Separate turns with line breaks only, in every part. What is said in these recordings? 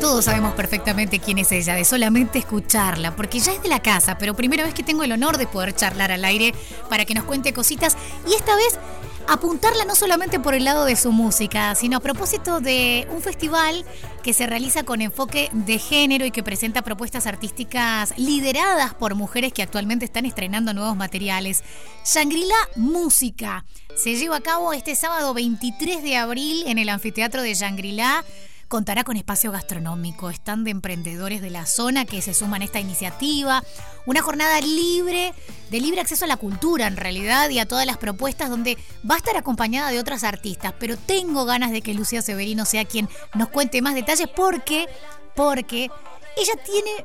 Todos sabemos perfectamente quién es ella, de solamente escucharla, porque ya es de la casa, pero primera vez que tengo el honor de poder charlar al aire para que nos cuente cositas y esta vez apuntarla no solamente por el lado de su música, sino a propósito de un festival que se realiza con enfoque de género y que presenta propuestas artísticas lideradas por mujeres que actualmente están estrenando nuevos materiales. Shangri-La Música se lleva a cabo este sábado 23 de abril en el anfiteatro de Shangri-La contará con espacio gastronómico, están de emprendedores de la zona que se suman a esta iniciativa, una jornada libre, de libre acceso a la cultura en realidad y a todas las propuestas donde va a estar acompañada de otras artistas, pero tengo ganas de que Lucía Severino sea quien nos cuente más detalles porque, porque ella tiene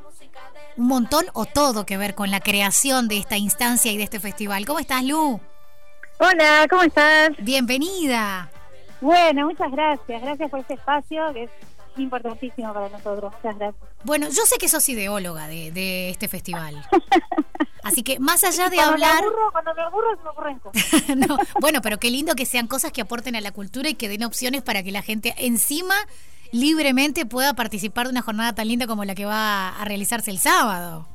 un montón o todo que ver con la creación de esta instancia y de este festival. ¿Cómo estás, Lu?
Hola, ¿cómo estás?
Bienvenida.
Bueno, muchas gracias. Gracias por este espacio que es importantísimo para nosotros. Muchas gracias.
Bueno, yo sé que sos ideóloga de, este festival. Así que más allá de hablar...
cuando me aburro se me ocurren cosas.
no, bueno, pero qué lindo que sean cosas que aporten a la cultura y que den opciones para que la gente encima libremente pueda participar de una jornada tan linda como la que va a realizarse el sábado.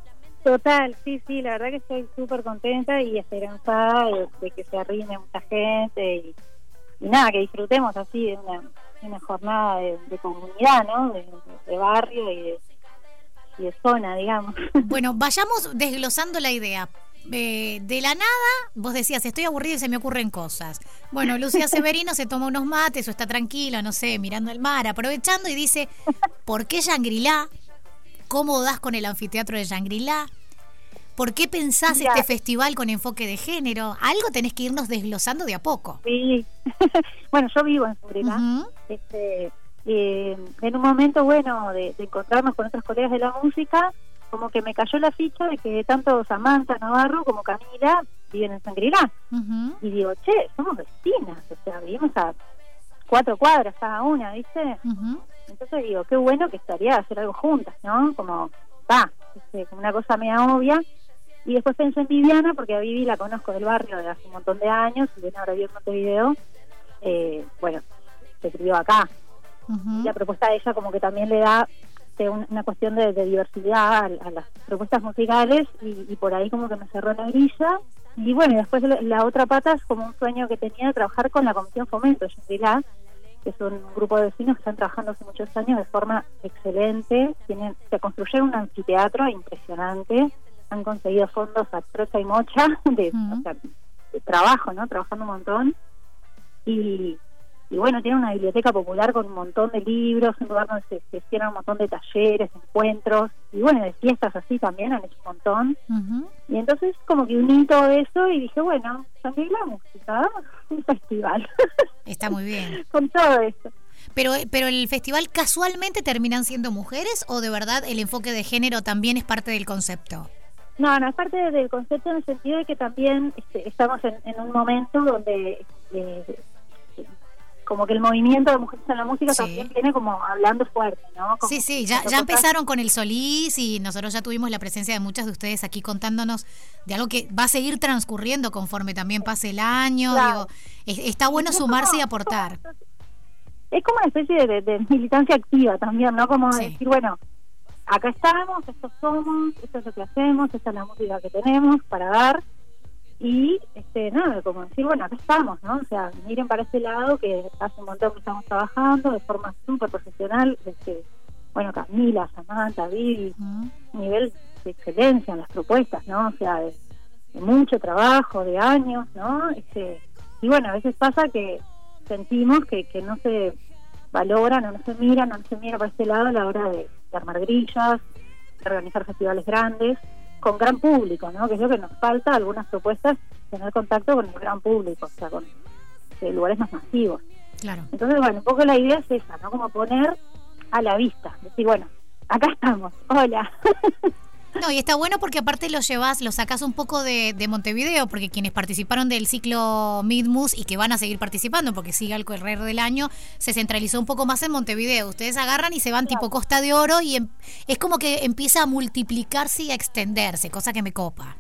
Total, sí, sí, la verdad que estoy súper contenta y esperanzada de, que se arrime mucha gente y y nada, que disfrutemos así de una, jornada de, comunidad, ¿no? De, barrio y de, zona, digamos.
Bueno, vayamos desglosando la idea. Eh, de la nada, vos decías, estoy aburrido y se me ocurren cosas. Bueno, Lucía Severino se toma unos mates o está tranquilo, no sé, mirando el mar, aprovechando y dice, ¿por qué Shangri-La? ¿Cómo das con el anfiteatro de Shangri-La? ¿Por qué pensás este festival con enfoque de género? Algo tenés que irnos desglosando de a poco.
Sí, bueno, yo vivo en Seguridad. este, eh, en un momento, bueno, de, encontrarnos con otros colegas de la música, como que me cayó la ficha de que tanto Samantha Navarro como Camila viven en Sangrilá. Y digo, che, somos vecinas, o sea, vivimos a cuatro cuadras cada una, ¿viste? Entonces digo, qué bueno que estaría hacer algo juntas, ¿no? Como, va, este, como una cosa media obvia. Y después pensé en Viviana, porque a Vivi la conozco del barrio de hace un montón de años, y viene ahora viendo Montevideo, eh, bueno, se escribió acá. La propuesta de ella como que también le da una cuestión de, diversidad a, las propuestas musicales y, por ahí como que me cerró la grilla. Y bueno, después la, otra pata es como un sueño que tenía de trabajar con la Comisión Fomento de que es un grupo de vecinos que están trabajando hace muchos años de forma excelente. Tienen, se construyeron un anfiteatro impresionante han conseguido fondos a trocha y mocha de, trabajo, ¿no? Trabajando un montón. Y, y bueno, tiene una biblioteca popular con un montón de libros, un lugar donde se, se un montón de talleres, encuentros, y bueno, de fiestas así también han hecho un montón. Y entonces como que uní todo eso y dije, bueno, también la música, un festival.
Está muy bien.
con todo eso.
Pero, pero el festival casualmente terminan siendo mujeres o de verdad el enfoque de género también es parte del concepto?
No, no, es parte del concepto en el sentido de que también este, estamos en, un momento donde eh, como que el movimiento de mujeres en la música también viene como hablando fuerte, ¿no?
sí, sí, ya, ya empezaron con el Solís y nosotros ya tuvimos la presencia de muchas de ustedes aquí contándonos de algo que va a seguir transcurriendo conforme también pase el año. Digo, está bueno sumarse y aportar.
Es como una especie de, militancia activa también, ¿no? Como decir, bueno, acá estamos, estos somos, esto es lo que hacemos, esta es la música que tenemos para dar y este nada, como decir, bueno, acá estamos, ¿no? O sea, miren para este lado que hace un montón que estamos trabajando de forma súper profesional, desde, bueno, Camila, Samantha, Vivi, nivel de excelencia en las propuestas, ¿no? O sea, de, mucho trabajo, de años, ¿no? Este, y bueno, a veces pasa que sentimos que, que no se valoran o no se miran, no se mira para este lado a la hora de de armar grillas, de organizar festivales grandes, con gran público, ¿no? Que es lo que nos falta, algunas propuestas, tener contacto con el gran público, o sea, con eh, lugares más masivos.
Claro.
Entonces, bueno, un poco la idea es esa, ¿no? Como poner a la vista, decir, bueno, acá estamos, hola.
No, y está bueno porque aparte lo llevas, lo sacas un poco de, Montevideo, porque quienes participaron del ciclo Midmus y que van a seguir participando, porque sigue al correr del año, se centralizó un poco más en Montevideo. Ustedes agarran y se van tipo Costa de Oro y em, es como que empieza a multiplicarse y a extenderse, cosa que me copa.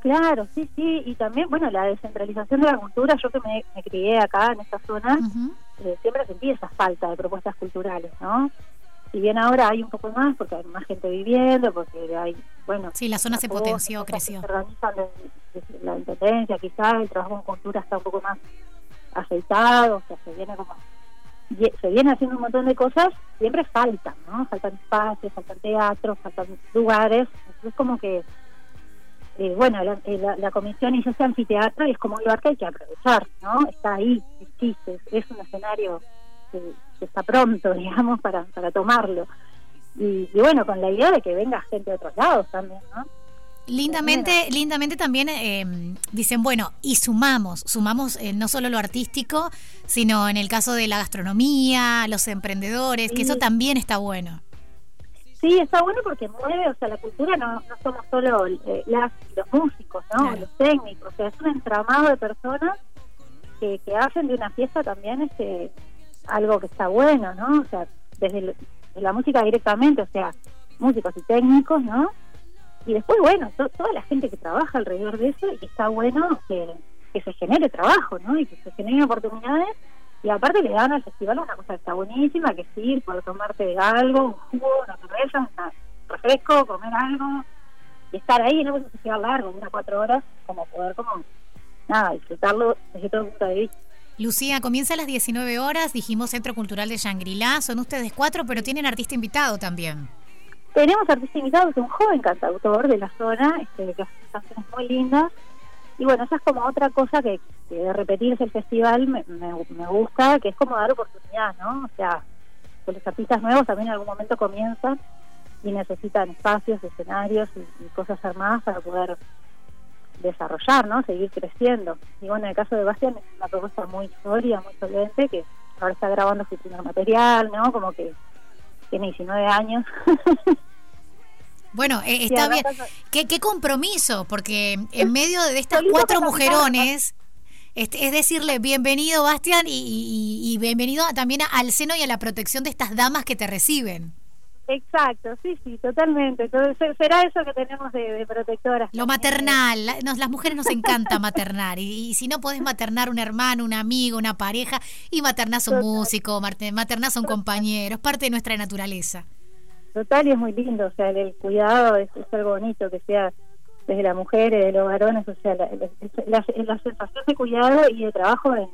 Claro, sí, sí, y también, bueno, la descentralización de la cultura, yo que me, crié acá en esta zona, eh, siempre sentí esa falta de propuestas culturales, ¿no? Si bien ahora hay un poco más, porque hay más gente viviendo, porque hay, bueno...
Sí, la zona se potenció, creció.
Se organizan la intendencia, quizás el trabajo en cultura está un poco más aceitado, o sea, se viene como... Se viene haciendo un montón de cosas, siempre faltan, ¿no? Faltan espacios, faltan teatros, faltan lugares, es como que eh, bueno, eh, la, la, comisión hizo ese anfiteatro y es como un lugar que hay que aprovechar, ¿no? Está ahí, existe, es un escenario que, está pronto, digamos, para, para tomarlo. Y, bueno, con la idea de que venga gente de otros lados también, ¿no?
Lindamente, lindamente también em, dicen, bueno, y sumamos, sumamos eh, no solo lo artístico, sino en el caso de la gastronomía, los emprendedores, que eso también está bueno.
Sí, está bueno porque mueve, o sea, la cultura no, no somos solo eh, las, los músicos, ¿no? Los técnicos, o sea, es un entramado de personas que, que hacen de una fiesta también este algo que está bueno, ¿no? O sea, desde la música directamente, o sea, músicos y técnicos, ¿no? Y después, bueno, toda la gente que trabaja alrededor de eso y que está bueno que, se genere trabajo, ¿no? Y que se generen oportunidades y aparte le dan al festival una cosa que está buenísima, que sí, poder tomarte algo, un jugo, una cerveza, un refresco, comer algo, y estar ahí, no es un festival largo, unas cuatro horas, como poder como, nada, disfrutarlo desde todo el punto de vista.
Lucía, comienza a las 19 horas, dijimos Centro Cultural de Shangri-La, son ustedes cuatro, pero tienen artista invitado también.
Tenemos artista invitado, que es un joven cantautor de la zona, este, que hace canciones muy lindas, y bueno, esa es como otra cosa que, de repetirse el festival me, me, gusta, que es como dar oportunidad, ¿no? O sea, que los artistas nuevos también en algún momento comienzan y necesitan espacios, escenarios y, cosas armadas para poder desarrollar, ¿no? Seguir creciendo. Y bueno, en el caso de Bastian es una propuesta muy sólida, muy solvente, que ahora está grabando su primer material, ¿no? Como que tiene 19 años.
Bueno, eh, está bien. ¿Qué, ¿Qué, compromiso, porque en medio de estas cuatro mujerones, es, decirle bienvenido, Bastián, y, bienvenido también al seno y a la protección de estas damas que te reciben.
Exacto, sí, sí, totalmente. Entonces, será eso que tenemos de, de protectoras.
Lo maternal, las mujeres nos encanta maternar. Y, si no podés maternar un hermano, un amigo, una pareja, y maternás un músico, maternás a un compañero, es parte de nuestra naturaleza
total y es muy lindo, o sea, el, cuidado es, algo bonito, que sea desde la mujer y de los varones, o sea, la, la, sensación de cuidado y de trabajo en,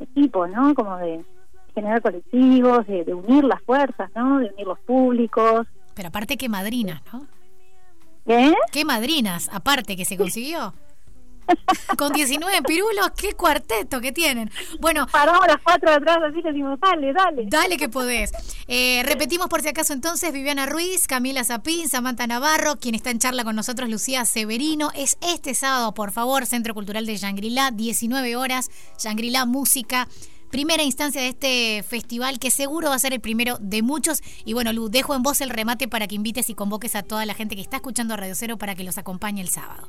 equipo, ¿no? Como de generar colectivos, de, unir las fuerzas, ¿no? De unir los públicos.
Pero aparte que madrinas, ¿no?
¿Qué?
¿Qué madrinas? Aparte que se consiguió. Con 19 pirulos, qué cuarteto que tienen. Bueno,
paramos las cuatro atrás así que decimos, dale, dale.
Dale que podés. Eh, repetimos por si acaso entonces, Viviana Ruiz, Camila Zapín, Samantha Navarro, quien está en charla con nosotros, Lucía Severino. Es este sábado, por favor, Centro Cultural de Shangri-La, 19 horas, Shangri-La Música primera instancia de este festival que seguro va a ser el primero de muchos. Y bueno, Lu, dejo en voz el remate para que invites y convoques a toda la gente que está escuchando a Radio Cero para que los acompañe el sábado.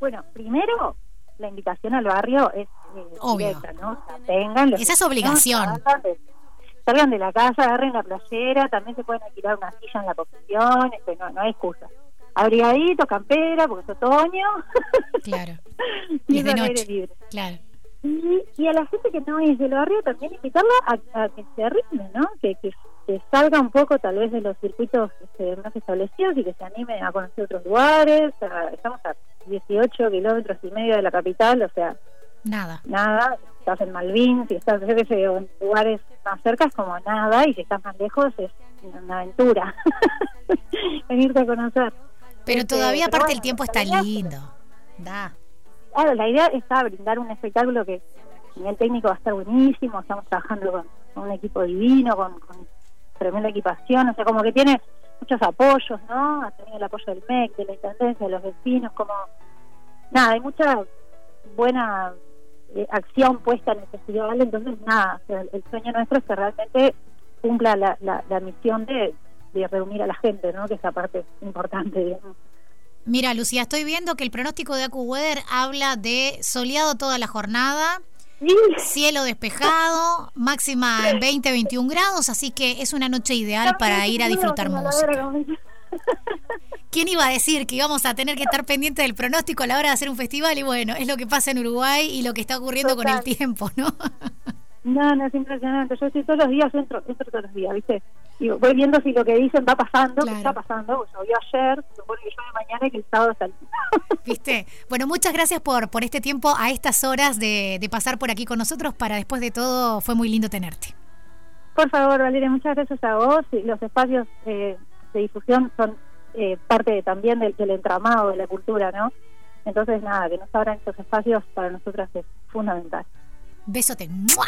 Bueno, primero, la invitación al barrio es
eh,
directa, ¿no? tengan
Esa es obligación.
Salgan de, la casa, agarren la playera, también se pueden alquilar una silla en la posición, este, no, no hay excusa. Abrigadito, campera, porque es otoño.
Claro.
y, es de noche. Libre.
Claro.
Y, a la gente que no es del barrio también invitarla a, que se arrime, ¿no? Que, que, salga un poco tal vez de los circuitos este, más establecidos y que se anime a conocer otros lugares. estamos a 18 kilómetros y medio de la capital, o sea,
nada.
Nada. Estás en Malvin, si estás en lugares más cerca es como nada y si estás más lejos es una aventura venirte a conocer.
Pero este, todavía aparte el tiempo está lindo. Da.
Claro, la idea está brindar un espectáculo que a nivel técnico va a estar buenísimo, estamos trabajando con, un equipo divino, con, tremenda equipación, o sea, como que tiene muchos apoyos, ¿no? Ha tenido el apoyo del MEC, de la Intendencia, de los vecinos, como... Nada, hay mucha buena eh, acción puesta en el festival, entonces nada, el, sueño nuestro es que realmente cumpla la, la, misión de, de reunir a la gente, ¿no? Que es la parte importante, digamos.
Mira, Lucía, estoy viendo que el pronóstico de AcuWeather habla de soleado toda la jornada, cielo despejado, máxima en 20, 21 grados, así que es una noche ideal para ir a disfrutar música. ¿Quién iba a decir que íbamos a tener que estar pendientes del pronóstico a la hora de hacer un festival? Y bueno, es lo que pasa en Uruguay y lo que está ocurriendo con el tiempo, ¿no?
No, no, es impresionante. Yo estoy todos los días, entro, entro todos los días, ¿viste? Y voy viendo si lo que dicen va pasando, que está pasando, pues llovió ayer, supone que llueve mañana y que el sábado está
¿Viste? Bueno, muchas gracias por, por este tiempo a estas horas de, de pasar por aquí con nosotros. Para después de todo, fue muy lindo tenerte.
Por favor, Valeria, muchas gracias a vos. Los espacios eh, de difusión son eh, parte también del, del, entramado de la cultura, ¿no? Entonces, nada, que nos abran estos espacios para nosotras es fundamental.
Besote. ¡Mua!